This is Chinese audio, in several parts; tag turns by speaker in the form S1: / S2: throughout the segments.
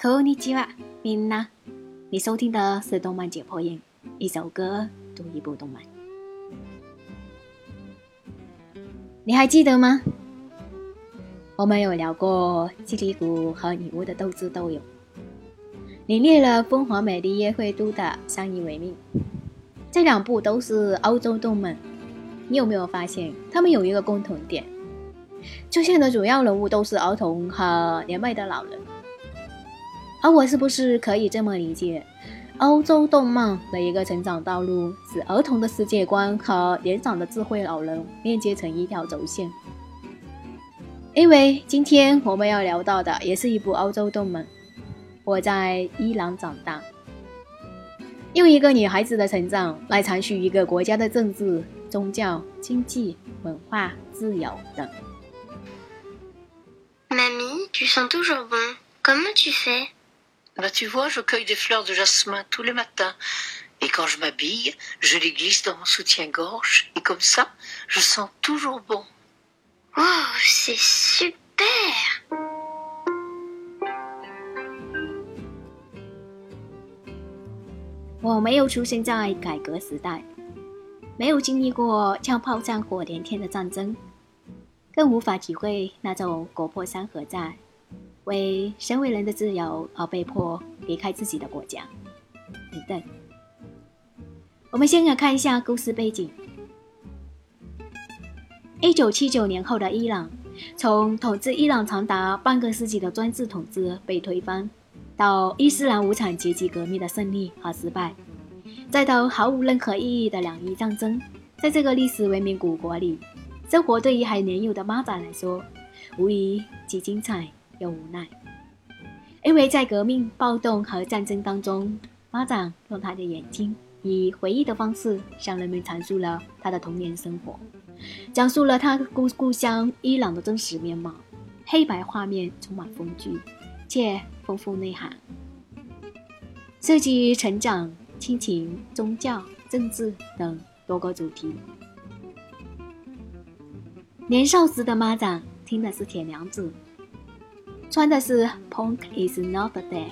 S1: こんにちは、みんな。你收听的是动漫解剖营，一首歌读一部动漫。你还记得吗？我们有聊过《基里谷》和《女巫的斗智斗勇》，领略了《风华美丽约会都》的相依为命。这两部都是欧洲动漫，你有没有发现他们有一个共同点？出现的主要人物都是儿童和年迈的老人。 而我是不是可以这么理解？欧洲动漫的一个成长道路是儿童的世界观和年长的智慧老人链接成一条轴线。因为今天我们要聊到的也是一部欧洲动漫。我在伊朗长大，用一个女孩子的成长来阐述一个国家的政治、宗教、经济、文化、自由等。
S2: Mamie, tu sens toujours bon. Comment tu fais
S3: Bah, tu vois, je cueille des fleurs de jasmin tous les matins. Et quand je m'habille, je les glisse dans mon soutien-gorge. Et comme ça, je sens toujours bon.
S2: Oh, c'est super
S1: 我没有出生在改革时代，没有经历过枪炮战火连天的战争，更无法体会那种国破山河在。为身为人的自由而被迫离开自己的国家，等等。我们先来看一下故事背景。一九七九年后的伊朗，从统治伊朗长达半个世纪的专制统治被推翻，到伊斯兰无产阶级革命的胜利和失败，再到毫无任何意义的两伊战争，在这个历史文明古国里，生活对于还年幼的妈妈来说，无疑既精彩。又无奈，因为在革命、暴动和战争当中，妈长用他的眼睛，以回忆的方式向人们阐述了他的童年生活，讲述了他故故乡伊朗的真实面貌。黑白画面充满风趣，且丰富内涵，涉及成长、亲情、宗教、政治等多个主题。年少时的妈掌听的是铁娘子。穿的是 Punk is not dead，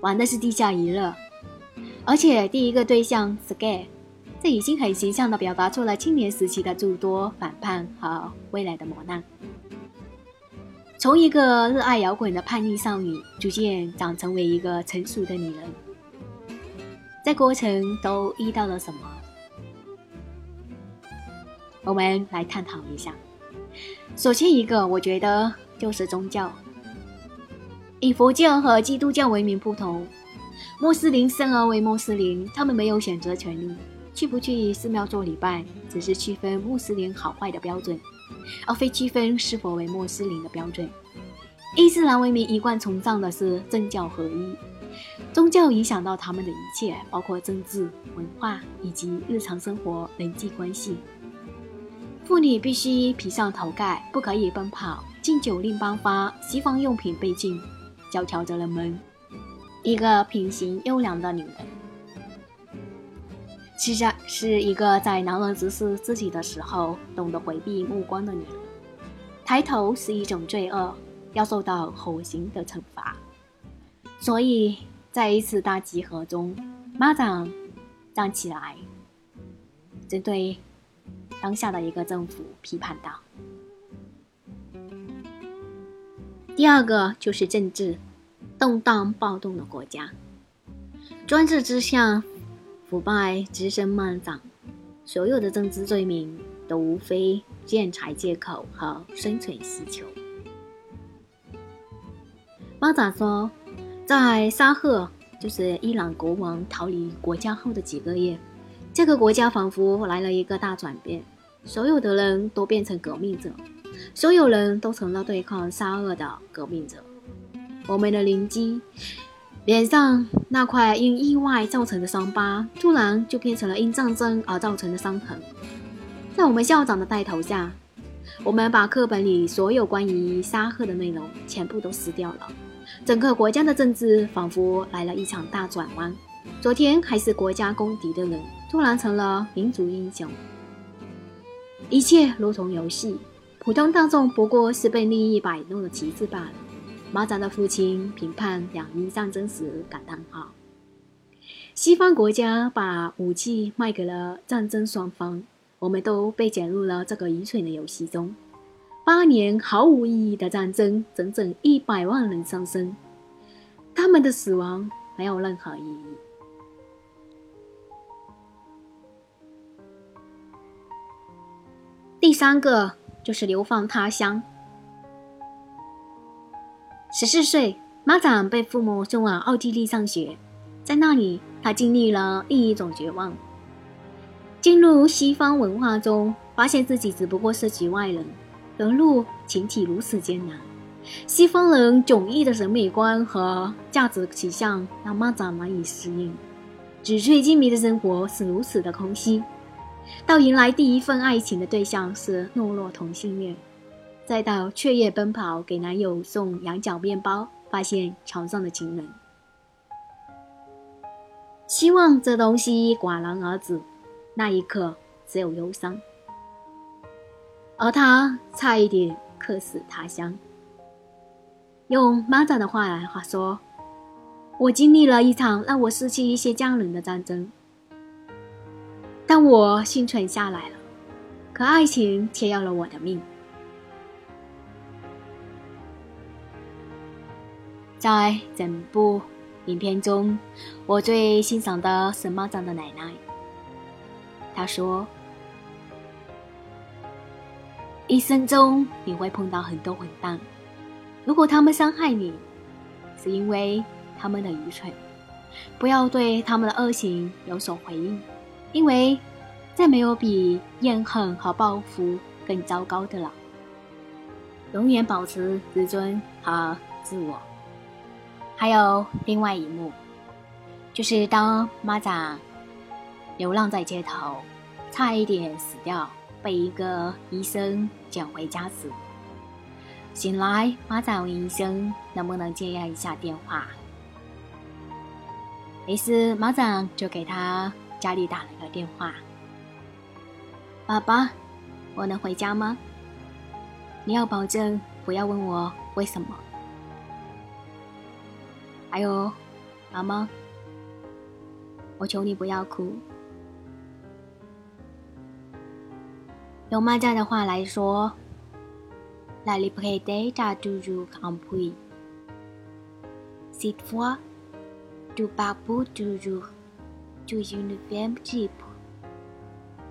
S1: 玩的是地下娱乐，而且第一个对象 Sky，这已经很形象的表达出了青年时期的诸多反叛和未来的磨难。从一个热爱摇滚的叛逆少女，逐渐长成为一个成熟的女人，在过程都遇到了什么？我们来探讨一下。首先一个，我觉得。就是宗教，以佛教和基督教为名不同。穆斯林生而为穆斯林，他们没有选择权利，去不去寺庙做礼拜，只是区分穆斯林好坏的标准，而非区分是否为穆斯林的标准。伊斯兰文明一贯崇尚的是政教合一，宗教影响到他们的一切，包括政治、文化以及日常生活、人际关系。妇女必须披上头盖，不可以奔跑。禁酒令颁发，西方用品被禁，教条着人们一个品行优良的女人，其实是一个在男人直视自己的时候懂得回避目光的女人。抬头是一种罪恶，要受到火刑的惩罚。所以在一次大集合中，妈长站起来，针对当下的一个政府批判道。第二个就是政治，动荡暴动的国家，专制之下，腐败滋生漫长，所有的政治罪名都无非建财借口和生存需求。巴扎说，在沙赫，就是伊朗国王逃离国家后的几个月，这个国家仿佛来了一个大转变，所有的人都变成革命者。所有人都成了对抗沙俄的革命者。我们的邻居脸上那块因意外造成的伤疤，突然就变成了因战争而造成的伤痕。在我们校长的带头下，我们把课本里所有关于沙赫的内容全部都撕掉了。整个国家的政治仿佛来了一场大转弯。昨天还是国家公敌的人，突然成了民族英雄。一切如同游戏。普通大众不过是被利益摆弄的旗帜罢了。马扎的父亲评判两伊战争时感叹号：“西方国家把武器卖给了战争双方，我们都被卷入了这个愚蠢的游戏中。八年毫无意义的战争，整整一百万人丧生，他们的死亡没有任何意义。”第三个就是流放他乡。十四岁，马长被父母送往奥地利上学，在那里，他经历了另一种绝望。进入西方文化中，发现自己只不过是局外人，融入群体如此艰难。西方人迥异的审美观和价值取向让马长难以适应，纸醉金迷的生活是如此的空虚。到迎来第一份爱情的对象是懦弱同性恋，再到雀跃奔跑给男友送羊角面包，发现床上的情人。希望这东西戛然而止，那一刻只有忧伤。而他差一点客死他乡。用妈长的话来话说，我经历了一场让我失去一些家人的战争。但我幸存下来了，可爱情却要了我的命。在整部影片中，我最欣赏的是马长的奶奶。她说：“一生中你会碰到很多混蛋，如果他们伤害你，是因为他们的愚蠢，不要对他们的恶行有所回应。”因为，再没有比怨恨和报复更糟糕的了。永远保持自尊和自我。还有另外一幕，就是当马长流浪在街头，差一点死掉，被一个医生捡回家时，醒来，马长问医生能不能接一下电话。于是马长就给他。家里打了个电话：“爸爸，我能回家吗？你要保证不要问我为什么。还有，妈妈，我求你不要哭。”用妈家的话来说，来里不可以带扎猪猪康培，媳妇，猪爸不猪猪。Tu es une femme libre.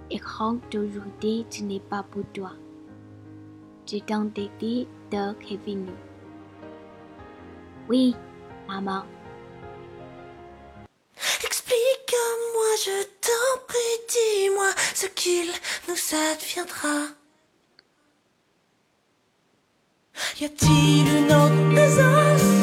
S1: Et quand aujourd'hui tu n'es pas pour toi, je t'en dédie de Kevin. Oui, maman.
S4: Explique-moi, je t'en prie, dis-moi ce qu'il nous adviendra. Y a-t-il une autre présence?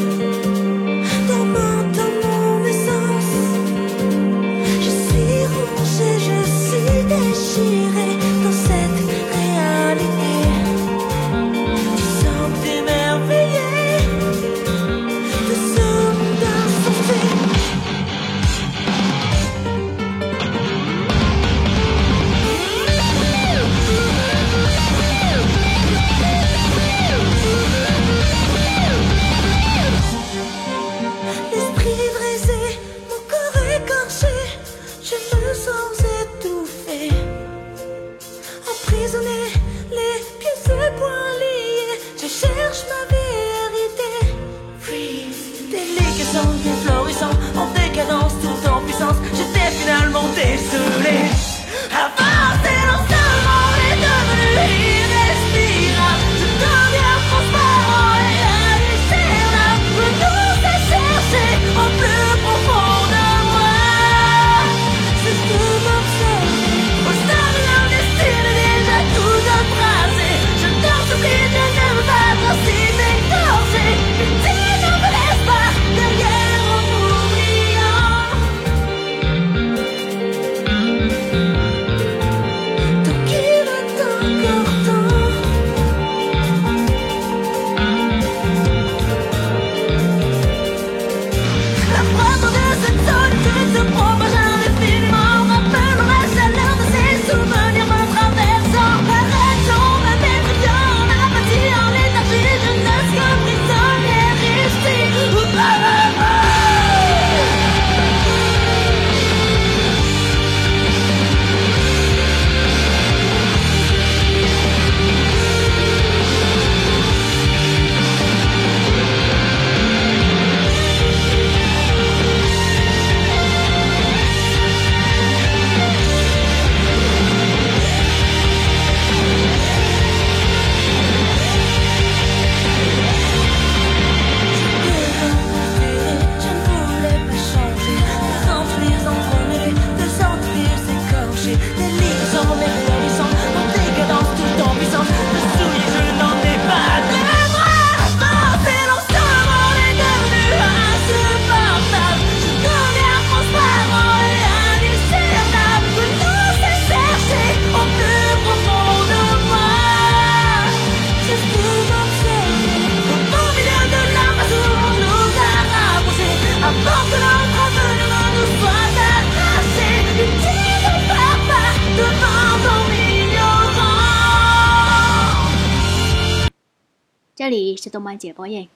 S1: 这里是动漫解剖院，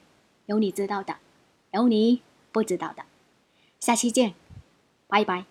S1: 有你知道的，有你不知道的。下期见，拜拜。